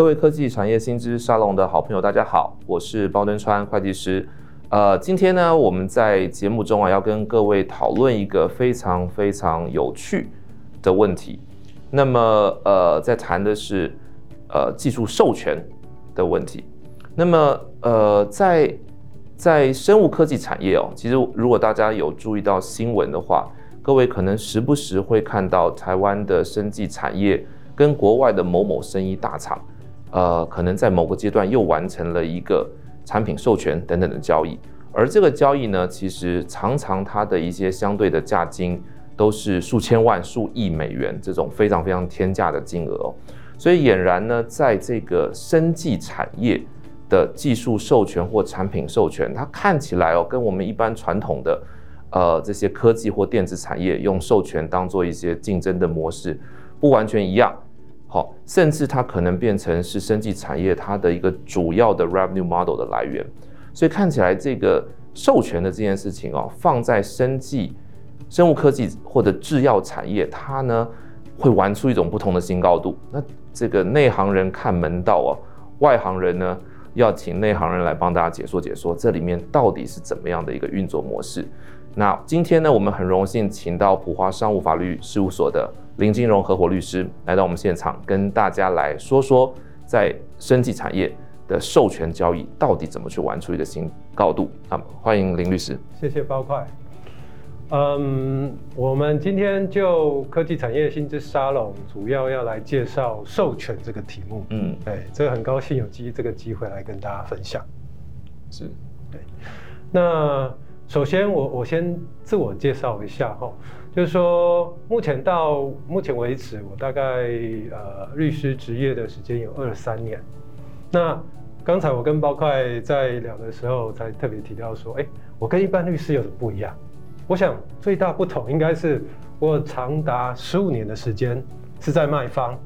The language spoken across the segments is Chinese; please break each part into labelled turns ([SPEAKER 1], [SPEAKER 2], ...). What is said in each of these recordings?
[SPEAKER 1] 各位科技产业新知沙龙的好朋友，大家好，我是包敦川会计师。呃，今天呢，我们在节目中啊，要跟各位讨论一个非常非常有趣的问题。那么，呃，在谈的是呃技术授权的问题。那么，呃，在在生物科技产业哦，其实如果大家有注意到新闻的话，各位可能时不时会看到台湾的生技产业跟国外的某某生医大厂。呃，可能在某个阶段又完成了一个产品授权等等的交易，而这个交易呢，其实常常它的一些相对的价金都是数千万、数亿美元这种非常非常天价的金额哦。所以俨然呢，在这个生技产业的技术授权或产品授权，它看起来哦，跟我们一般传统的呃这些科技或电子产业用授权当做一些竞争的模式不完全一样。好，甚至它可能变成是生技产业它的一个主要的 revenue model 的来源，所以看起来这个授权的这件事情哦，放在生技、生物科技或者制药产业，它呢会玩出一种不同的新高度。那这个内行人看门道啊，外行人呢要请内行人来帮大家解说解说，这里面到底是怎么样的一个运作模式。那今天呢，我们很荣幸请到普华商务法律事务所的。林金荣合伙律师来到我们现场，跟大家来说说在生技产业的授权交易到底怎么去玩出一个新高度。啊，欢迎林律师。
[SPEAKER 2] 谢谢包块。嗯，我们今天就科技产业新知沙龙，主要要来介绍授权这个题目。嗯，对，这个很高兴有机这个机会来跟大家分享。
[SPEAKER 1] 是，
[SPEAKER 2] 对。那首先我我先自我介绍一下哈。就是说，目前到目前为止，我大概呃律师执业的时间有二三年。那刚才我跟包块在聊的时候，才特别提到说，哎，我跟一般律师有什么不一样？我想最大不同应该是我长达十五年的时间是在卖方，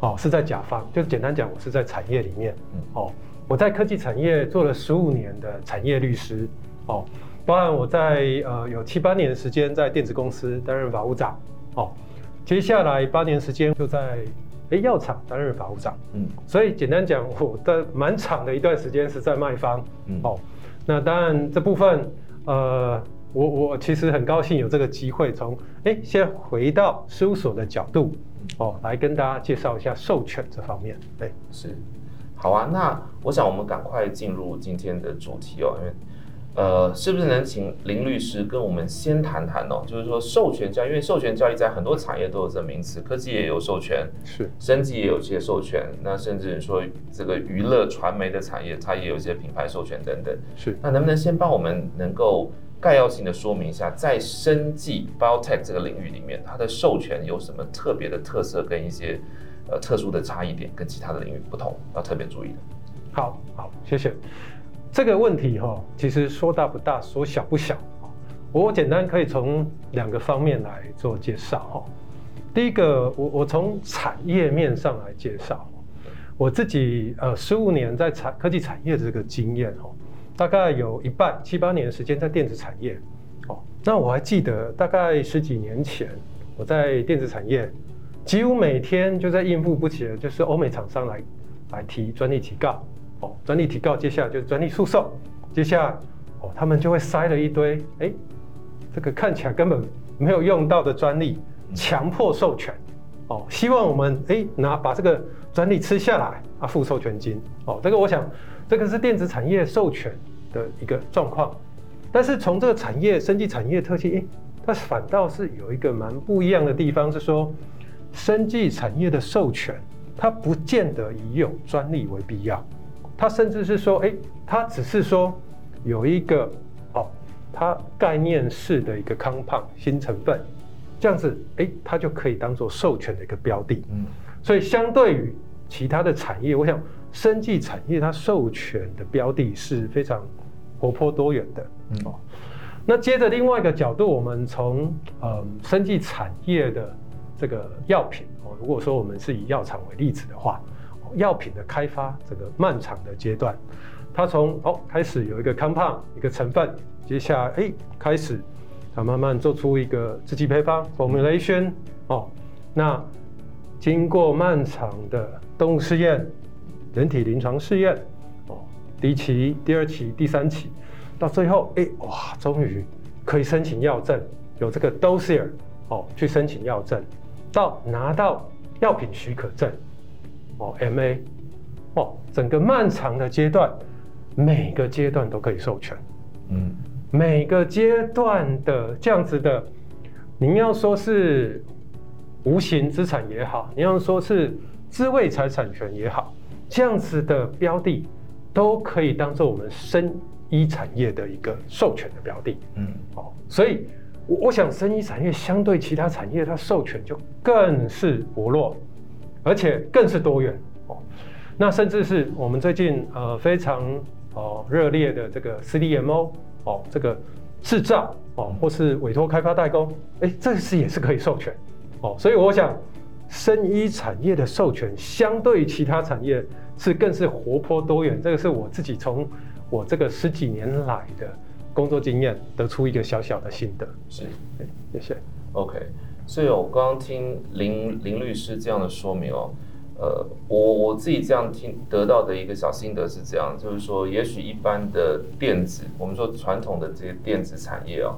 [SPEAKER 2] 哦，是在甲方，就简单讲，我是在产业里面，哦，我在科技产业做了十五年的产业律师，哦。包含我在呃有七八年的时间在电子公司担任法务长，哦，接下来八年时间就在诶药厂担任法务长，嗯，所以简单讲，我的蛮长的一段时间是在卖方，嗯，哦，那当然这部分呃我我其实很高兴有这个机会从诶先回到事务所的角度，哦，来跟大家介绍一下授权这方面，对，
[SPEAKER 1] 是，好啊，那我想我们赶快进入今天的主题哦，因为。呃，是不是能请林律师跟我们先谈谈哦？就是说授权交易，因为授权交易在很多产业都有这个名词，科技也有授权，是，生技也有些授权，那甚至说这个娱乐传媒的产业，它也有一些品牌授权等等。是，那能不能先帮我们能够概要性的说明一下，在生技 biotech 这个领域里面，它的授权有什么特别的特色跟一些呃特殊的差异点，跟其他的领域不同，要特别注意的？
[SPEAKER 2] 好，好，谢谢。这个问题哈，其实说大不大，说小不小。我简单可以从两个方面来做介绍哈。第一个，我我从产业面上来介绍。我自己呃十五年在产科技产业的这个经验哈，大概有一半七八年的时间在电子产业。哦，那我还记得大概十几年前我在电子产业，几乎每天就在应付不起的就是欧美厂商来来提专利提告。哦，专利提告，接下来就是专利诉讼，接下来哦，他们就会塞了一堆，哎，这个看起来根本没有用到的专利，强迫授权，哦，希望我们哎拿把这个专利吃下来啊，付授权金，哦，这个我想这个是电子产业授权的一个状况，但是从这个产业生技产业特性，哎，它反倒是有一个蛮不一样的地方，是说生技产业的授权，它不见得以有专利为必要。它甚至是说，哎，他只是说有一个哦，它概念式的一个 compound 新成分，这样子，哎，它就可以当做授权的一个标的。嗯，所以相对于其他的产业，我想生技产业它授权的标的是非常活泼多元的。嗯，哦，那接着另外一个角度，我们从呃生技产业的这个药品哦，如果说我们是以药厂为例子的话。药品的开发这个漫长的阶段，它从哦开始有一个 compound 一个成分，接下来哎开始它慢慢做出一个制剂配方 formulation 哦，那经过漫长的动物试验，人体临床试验，哦，第一期、第二期、第三期，到最后，哎，哇，终于可以申请药证，有这个 dossier，哦，去申请药证，到拿到药品许可证，哦，MA，哦，整个漫长的阶段，每个阶段都可以授权，嗯，每个阶段的这样子的，您要说是无形资产也好，你要说是智慧财产权也好，这样子的标的都可以当做我们生医产业的一个授权的标的，嗯，哦，所以我我想生医产业相对其他产业，它授权就更是活络，而且更是多元，哦，那甚至是我们最近呃非常哦热烈的这个 CDMO 哦这个制造哦或是委托开发代工，哎，这是也是可以授权。哦，所以我想，生医产业的授权相对于其他产业是更是活泼多元。这个是我自己从我这个十几年来的工作经验得出一个小小的心得。
[SPEAKER 1] 是，
[SPEAKER 2] 谢谢。
[SPEAKER 1] OK，所以我刚刚听林林律师这样的说明哦，呃，我我自己这样听得到的一个小心得是这样，就是说，也许一般的电子，我们说传统的这些电子产业哦，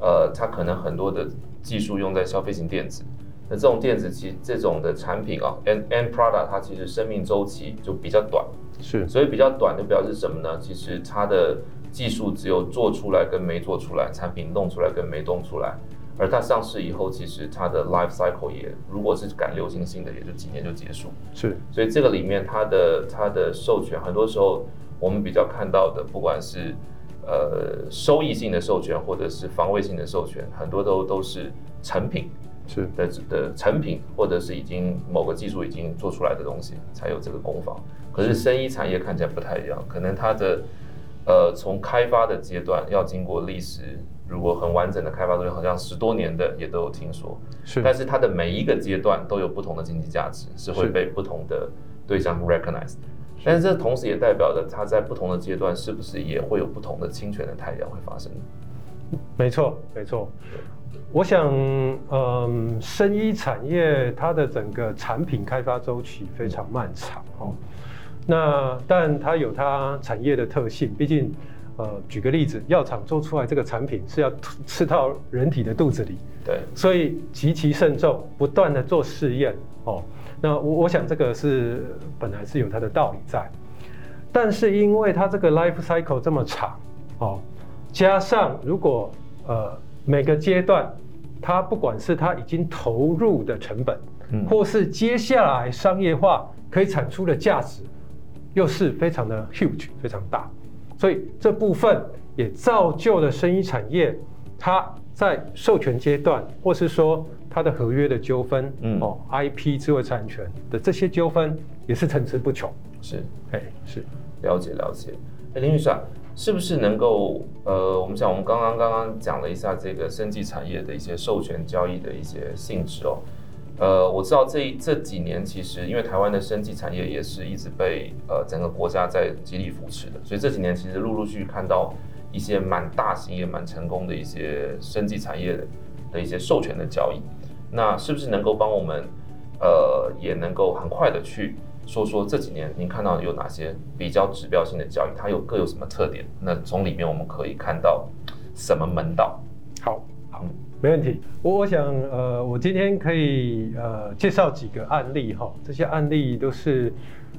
[SPEAKER 1] 呃，它可能很多的技术用在消费型电子。那这种电子其实这种的产品啊，end end product 它其实生命周期就比较短，
[SPEAKER 2] 是，
[SPEAKER 1] 所以比较短就表示什么呢？其实它的技术只有做出来跟没做出来，产品弄出来跟没弄出来，而它上市以后，其实它的 life cycle 也如果是赶流行性的，也就几年就结束，
[SPEAKER 2] 是，
[SPEAKER 1] 所以这个里面它的它的授权，很多时候我们比较看到的，不管是呃收益性的授权或者是防卫性的授权，很多都都是成品。
[SPEAKER 2] 是
[SPEAKER 1] 的的成品，或者是已经某个技术已经做出来的东西，才有这个工坊。可是生医产业看起来不太一样，可能它的呃从开发的阶段要经过历史，如果很完整的开发，好像十多年的也都有听说。
[SPEAKER 2] 是，
[SPEAKER 1] 但是它的每一个阶段都有不同的经济价值，是会被不同的对象 recognize。但是这同时也代表着它在不同的阶段是不是也会有不同的侵权的太阳会发生？
[SPEAKER 2] 没错，没错。我想，嗯，生医产业它的整个产品开发周期非常漫长哦。那但它有它产业的特性，毕竟，呃，举个例子，药厂做出来这个产品是要吃到人体的肚子里，
[SPEAKER 1] 对，
[SPEAKER 2] 所以极其慎重，不断的做试验哦。那我我想这个是本来是有它的道理在，但是因为它这个 life cycle 这么长哦，加上如果呃。每个阶段，它不管是它已经投入的成本，嗯，或是接下来商业化可以产出的价值，又是非常的 huge，非常大，所以这部分也造就了生医产业，它在授权阶段，或是说它的合约的纠纷，嗯，哦，IP 智慧财产权的这些纠纷也是层出不穷。
[SPEAKER 1] 是，
[SPEAKER 2] 哎，是，
[SPEAKER 1] 了解了解。哎，林律师啊。是不是能够呃，我们想我们刚刚刚刚讲了一下这个生技产业的一些授权交易的一些性质哦，呃，我知道这这几年其实因为台湾的生技产业也是一直被呃整个国家在极力扶持的，所以这几年其实陆陆续续看到一些蛮大型也蛮成功的一些生技产业的一些授权的交易，那是不是能够帮我们呃也能够很快的去。说说这几年您看到有哪些比较指标性的交易，它有各有什么特点？那从里面我们可以看到什么门道？
[SPEAKER 2] 好，没问题。我我想，呃，我今天可以呃介绍几个案例哈，这些案例都是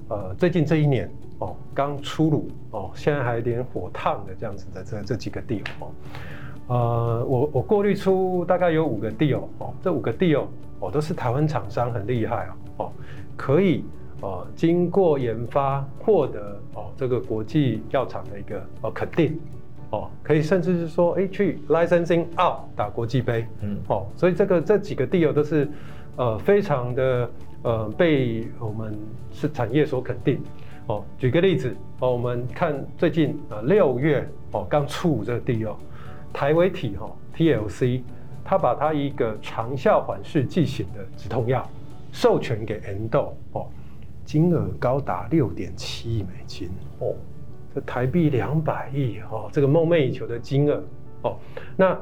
[SPEAKER 2] 呃最近这一年哦刚出炉哦，现在还有点火烫的这样子的这这几个 deal 哦，呃，我我过滤出大概有五个 deal 哦，这五个 deal 哦都是台湾厂商很厉害哦，可以。哦，经过研发获得哦，这个国际药厂的一个哦肯定，哦，可以甚至是说，哎，去 licensing out 打国际杯，嗯，哦，所以这个这几个 deal 都是呃非常的呃被我们是产业所肯定。哦，举个例子，哦，我们看最近呃六月哦刚出这个 deal，台维体哈 TLC，他把他一个长效缓释剂型的止痛药授权给 Endo 哦。金额高达六点七亿美金哦，这台币两百亿哦，这个梦寐以求的金额哦。那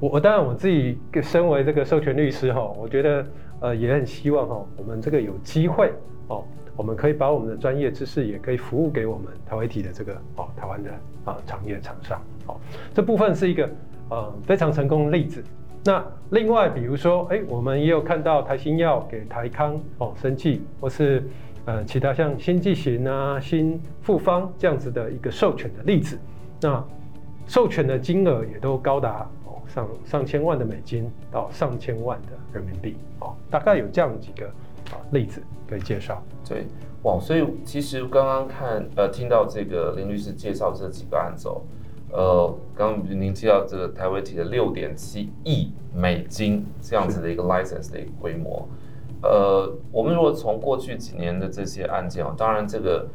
[SPEAKER 2] 我我当然我自己身为这个授权律师哈，我觉得呃也很希望哈，我们这个有机会哦，我们可以把我们的专业知识也可以服务给我们台湾体的这个哦台湾的啊产业厂商。哦，这部分是一个呃非常成功的例子。那另外比如说，哎，我们也有看到台新药给台康哦生技，或是呃其他像新剂型啊、新复方这样子的一个授权的例子。那授权的金额也都高达哦上上千万的美金到上千万的人民币哦，大概有这样几个啊例子可以介绍。
[SPEAKER 1] 对，哇，所以其实刚刚看呃听到这个林律师介绍这几个案子哦。呃，刚刚您提到这个台微体的六点七亿美金这样子的一个 license 的一个规模，呃，我们如果从过去几年的这些案件啊，当然这个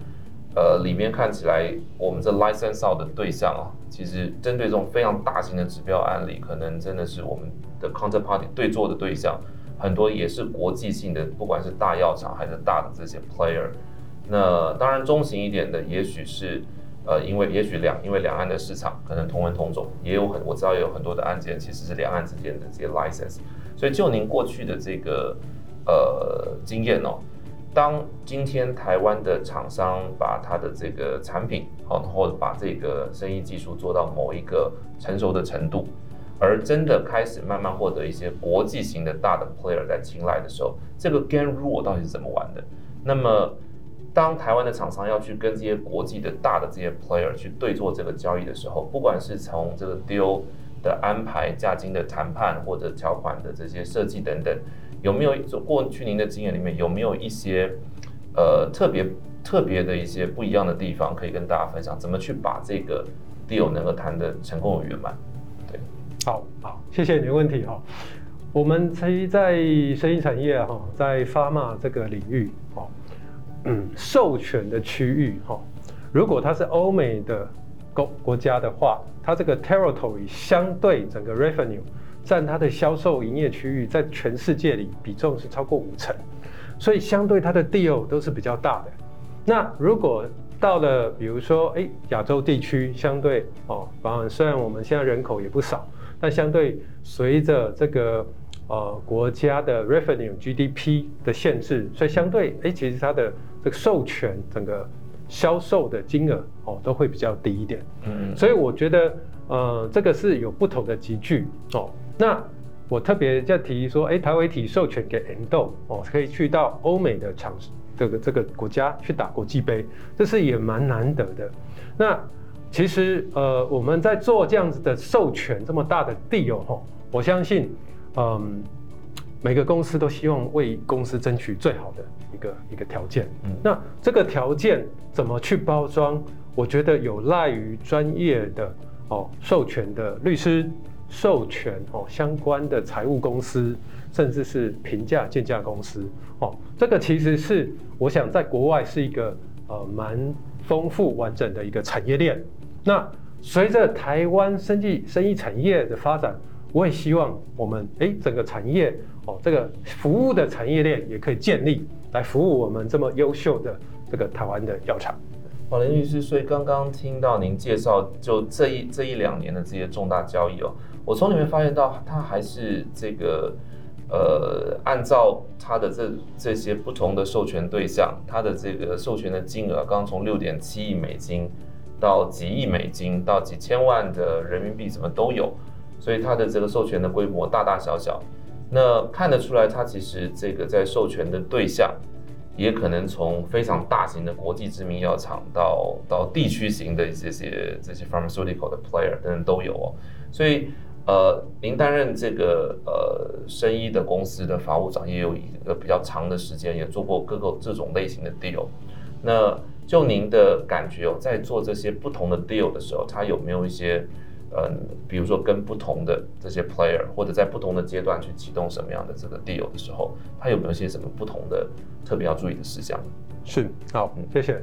[SPEAKER 1] 呃里面看起来，我们这 license out 的对象啊，其实针对这种非常大型的指标案例，可能真的是我们的 counterparty 对做的对象，很多也是国际性的，不管是大药厂还是大的这些 player，那当然中型一点的，也许是。呃，因为也许两因为两岸的市场可能同文同种，也有很我知道也有很多的案件其实是两岸之间的这些 license，所以就您过去的这个呃经验哦，当今天台湾的厂商把他的这个产品好，或者把这个生意技术做到某一个成熟的程度，而真的开始慢慢获得一些国际型的大的 player 在青睐的时候，这个 game rule 到底是怎么玩的？那么。当台湾的厂商要去跟这些国际的大的这些 player 去对做这个交易的时候，不管是从这个 deal 的安排、价金的谈判或者条款的这些设计等等，有没有过去您的经验里面有没有一些呃特别特别的一些不一样的地方可以跟大家分享？怎么去把这个 deal 能够谈得成功与圆满？对，
[SPEAKER 2] 好好，谢谢你的问题哈。我们其实在生意产业哈，在 pharma 这个领域哈。嗯，授权的区域哈，如果它是欧美的国国家的话，它这个 territory 相对整个 revenue 占它的销售营业区域，在全世界里比重是超过五成，所以相对它的 deal 都是比较大的。那如果到了比如说哎亚洲地区，相对哦，反而虽然我们现在人口也不少，但相对随着这个呃国家的 revenue GDP 的限制，所以相对哎其实它的这个授权整个销售的金额哦都会比较低一点，嗯，所以我觉得呃这个是有不同的集聚哦。那我特别在提说，哎，台微体授权给 Endo 哦，可以去到欧美的厂这个这个国家去打国际杯，这是也蛮难得的。那其实呃我们在做这样子的授权这么大的 deal 哦，我相信嗯。每个公司都希望为公司争取最好的一个一个条件。嗯，那这个条件怎么去包装？我觉得有赖于专业的哦授权的律师、授权哦相关的财务公司，甚至是评价建价公司。哦，这个其实是我想在国外是一个呃蛮丰富完整的一个产业链。那随着台湾生技生意产业的发展，我也希望我们诶整个产业。哦，这个服务的产业链也可以建立来服务我们这么优秀的这个台湾的药厂。
[SPEAKER 1] 好，林律师，所以刚刚听到您介绍，就这一这一两年的这些重大交易哦，我从里面发现到，它还是这个呃，按照它的这这些不同的授权对象，它的这个授权的金额，刚从六点七亿美金到几亿美金到几千万的人民币，什么都有，所以它的这个授权的规模大大小小。那看得出来，它其实这个在授权的对象，也可能从非常大型的国际知名药厂到到地区型的这些这些 pharmaceutical 的 player 等等都有哦。所以，呃，您担任这个呃生医的公司的法务长，也有一个比较长的时间，也做过各个这种类型的 deal。那就您的感觉哦，在做这些不同的 deal 的时候，它有没有一些？嗯，比如说跟不同的这些 player，或者在不同的阶段去启动什么样的这个 deal 的时候，它有没有一些什么不同的特别要注意的事项？
[SPEAKER 2] 是，好，谢谢。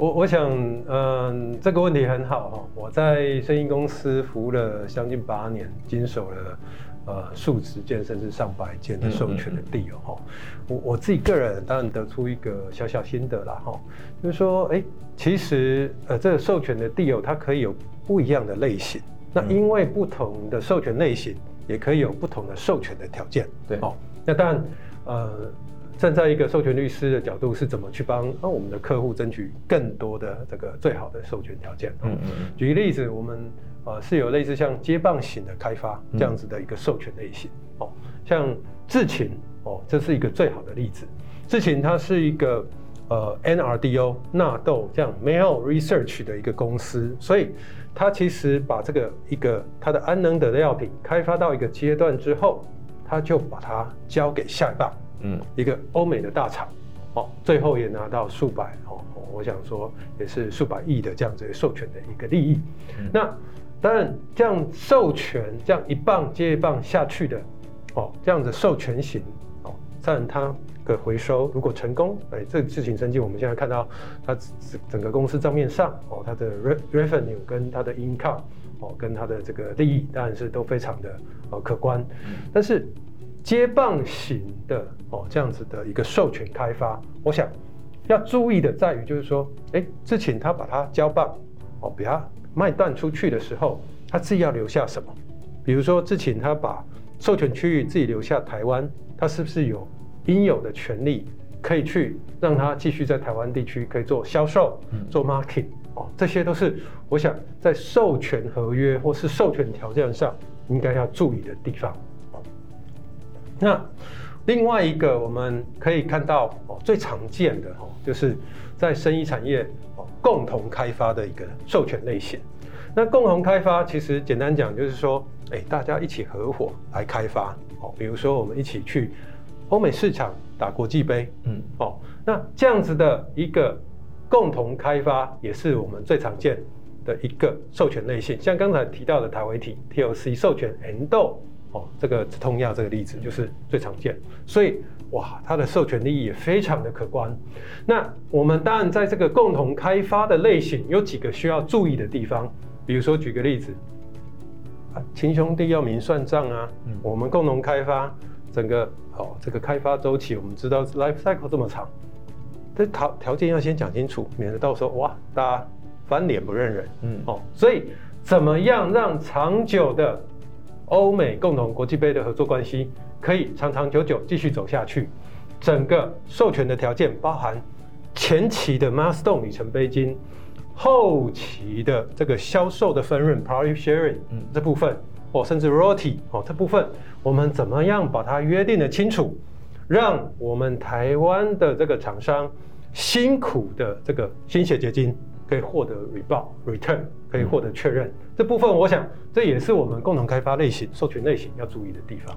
[SPEAKER 2] 我我想，嗯，这个问题很好哈。我在声音公司服务了将近八年，经手了呃数十件甚至上百件的授权的 deal 哈。我我自己个人当然得出一个小小心得啦哈，就是说，哎，其实呃这个授权的 deal 它可以有。不一样的类型，那因为不同的授权类型，也可以有不同的授权的条件。
[SPEAKER 1] 对，哦，
[SPEAKER 2] 那当然，呃，站在一个授权律师的角度，是怎么去帮我们的客户争取更多的这个最好的授权条件？嗯嗯。举个例子，我们呃是有类似像接棒型的开发这样子的一个授权类型哦，像智勤哦，这是一个最好的例子。智勤它是一个呃 NRDO 纳豆这样 Mail Research 的一个公司，所以它其实把这个一个它的安能得的药品开发到一个阶段之后，它就把它交给下一棒。嗯，一个欧美的大厂，哦，最后也拿到数百哦，我想说也是数百亿的这样子授权的一个利益。嗯、那当然，这样授权这样一棒接一棒下去的，哦，这样子授权型，哦，当然它的回收如果成功，哎，这个事情升级，我们现在看到它整个公司账面上，哦，它的 revenue 跟它的 income，哦，跟它的这个利益，当然是都非常的呃可观，嗯、但是。接棒型的哦，这样子的一个授权开发，我想要注意的在于，就是说，哎，之前他把它交棒哦，比他卖断出去的时候，他自己要留下什么？比如说，之前他把授权区域自己留下台湾，他是不是有应有的权利可以去让他继续在台湾地区可以做销售、做 market 哦？这些都是我想在授权合约或是授权条件上应该要注意的地方。那另外一个我们可以看到哦，最常见的哦，就是在生意产业哦共同开发的一个授权类型。那共同开发其实简单讲就是说，哎，大家一起合伙来开发哦，比如说我们一起去欧美市场打国际杯，嗯，哦，那这样子的一个共同开发也是我们最常见的一个授权类型。像刚才提到的台维体 TOC 授权 Endo。哦，这个止痛药这个例子就是最常见，所以哇，它的授权利益也非常的可观。那我们当然在这个共同开发的类型有几个需要注意的地方，比如说举个例子，啊，亲兄弟要明算账啊，嗯、我们共同开发整个哦这个开发周期，我们知道 life cycle 这么长，这条条件要先讲清楚，免得到时候哇大家翻脸不认人。嗯，哦，所以怎么样让长久的欧美共同国际杯的合作关系可以长长久久继续走下去。整个授权的条件包含前期的 milestone 里程碑金，后期的这个销售的分润 profit sharing 嗯这部分哦，甚至 royalty 哦这部分，我们怎么样把它约定的清楚，让我们台湾的这个厂商辛苦的这个心血结晶可以获得 rebound return。可以获得确认，这部分我想这也是我们共同开发类型、授权类型要注意的地方。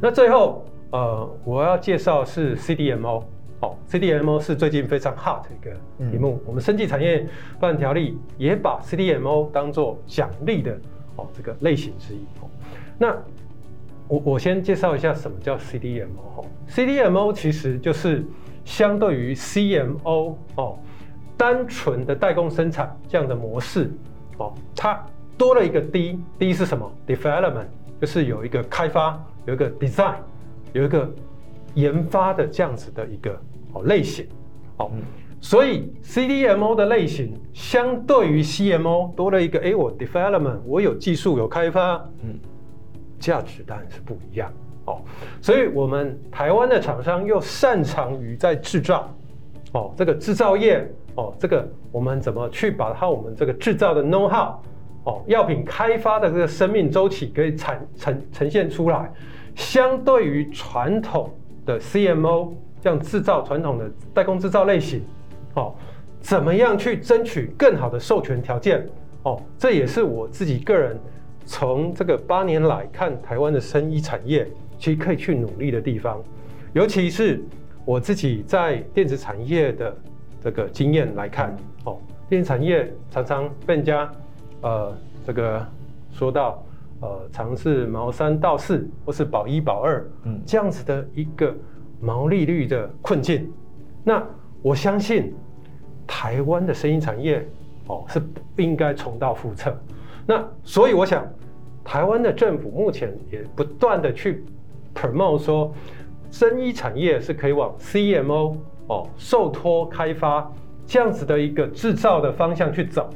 [SPEAKER 2] 那最后，呃，我要介绍是 CDMO，哦，CDMO 是最近非常 hot 一个题目。我们生技产业发展条例也把 CDMO 当做奖励的哦这个类型之一。哦，那我我先介绍一下什么叫 CDMO。哦，CDMO 其实就是相对于 CMO 哦。单纯的代工生产这样的模式，哦，它多了一个 D，D 是什么？Development，就是有一个开发，有一个 design，有一个研发的这样子的一个哦类型，哦，嗯、所以 CDMO 的类型相对于 CMO 多了一个，哎，我 development，我有技术有开发，嗯，价值当然是不一样，哦，所以我们台湾的厂商又擅长于在制造，哦，这个制造业。哦，这个我们怎么去把它我们这个制造的 know how，哦，药品开发的这个生命周期可以产呈呈现出来，相对于传统的 CMO 这样制造传统的代工制造类型，哦，怎么样去争取更好的授权条件？哦，这也是我自己个人从这个八年来看台湾的生医产业，其实可以去努力的地方，尤其是我自己在电子产业的。这个经验来看，电子产业常常被人家，呃，这个说到，呃，尝试毛三到四或是保一保二，嗯，这样子的一个毛利率的困境。那我相信台湾的生医产业，哦，是不应该重蹈覆辙。那所以我想，台湾的政府目前也不断的去 promote 说，生医产业是可以往 CMO。哦，受托开发这样子的一个制造的方向去走，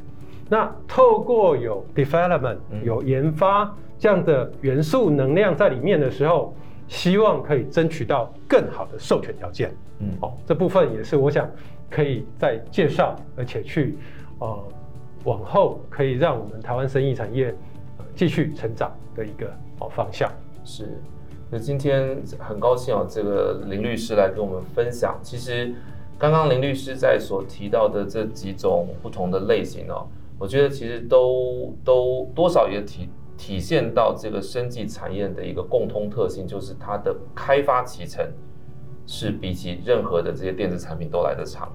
[SPEAKER 2] 那透过有 development 有研发这样的元素能量在里面的时候，希望可以争取到更好的授权条件。嗯，哦，这部分也是我想可以再介绍，而且去呃往后可以让我们台湾生意产业继续成长的一个哦方向。
[SPEAKER 1] 是，那今天很高兴哦，这个林律师来跟我们分享。其实刚刚林律师在所提到的这几种不同的类型哦，我觉得其实都都多少也体体现到这个生技产业的一个共通特性，就是它的开发期程是比起任何的这些电子产品都来得长。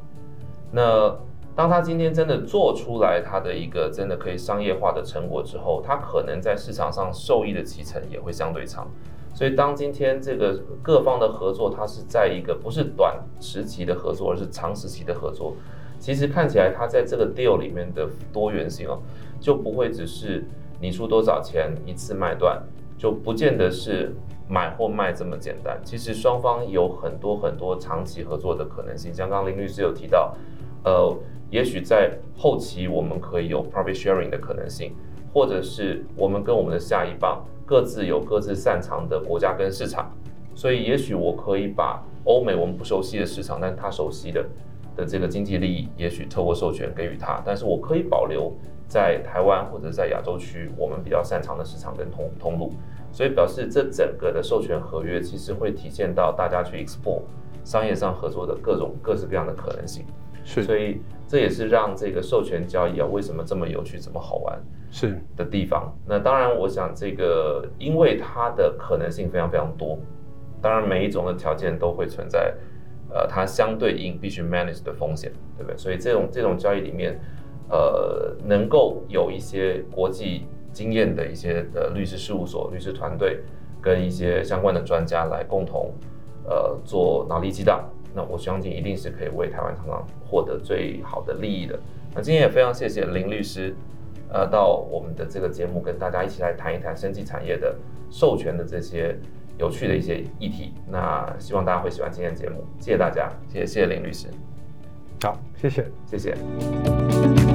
[SPEAKER 1] 那当他今天真的做出来，他的一个真的可以商业化的成果之后，他可能在市场上受益的期程也会相对长。所以，当今天这个各方的合作，它是在一个不是短时期的合作，而是长时期的合作。其实看起来，它在这个 deal 里面的多元性哦，就不会只是你出多少钱一次卖断，就不见得是买或卖这么简单。其实双方有很多很多长期合作的可能性。像刚林律师有提到，呃。也许在后期我们可以有 profit sharing 的可能性，或者是我们跟我们的下一棒各自有各自擅长的国家跟市场，所以也许我可以把欧美我们不熟悉的市场，但是他熟悉的的这个经济利益，也许透过授权给予他，但是我可以保留在台湾或者在亚洲区我们比较擅长的市场跟通通路，所以表示这整个的授权合约其实会体现到大家去 explore 商业上合作的各种各式各样的可能性，是，所以。这也是让这个授权交易啊，为什么这么有趣、这么好玩是的地方。那当然，我想这个因为它的可能性非常非常多，当然每一种的条件都会存在，呃，它相对应必须 manage 的风险，对不对？所以这种这种交易里面，呃，能够有一些国际经验的一些的律师事务所、律师团队跟一些相关的专家来共同呃做脑力激荡。那我相信一定是可以为台湾厂商获得最好的利益的。那今天也非常谢谢林律师，呃，到我们的这个节目跟大家一起来谈一谈生技产业的授权的这些有趣的一些议题。那希望大家会喜欢今天的节目，谢谢大家，谢谢谢谢林律师。
[SPEAKER 2] 好，谢谢，
[SPEAKER 1] 谢谢。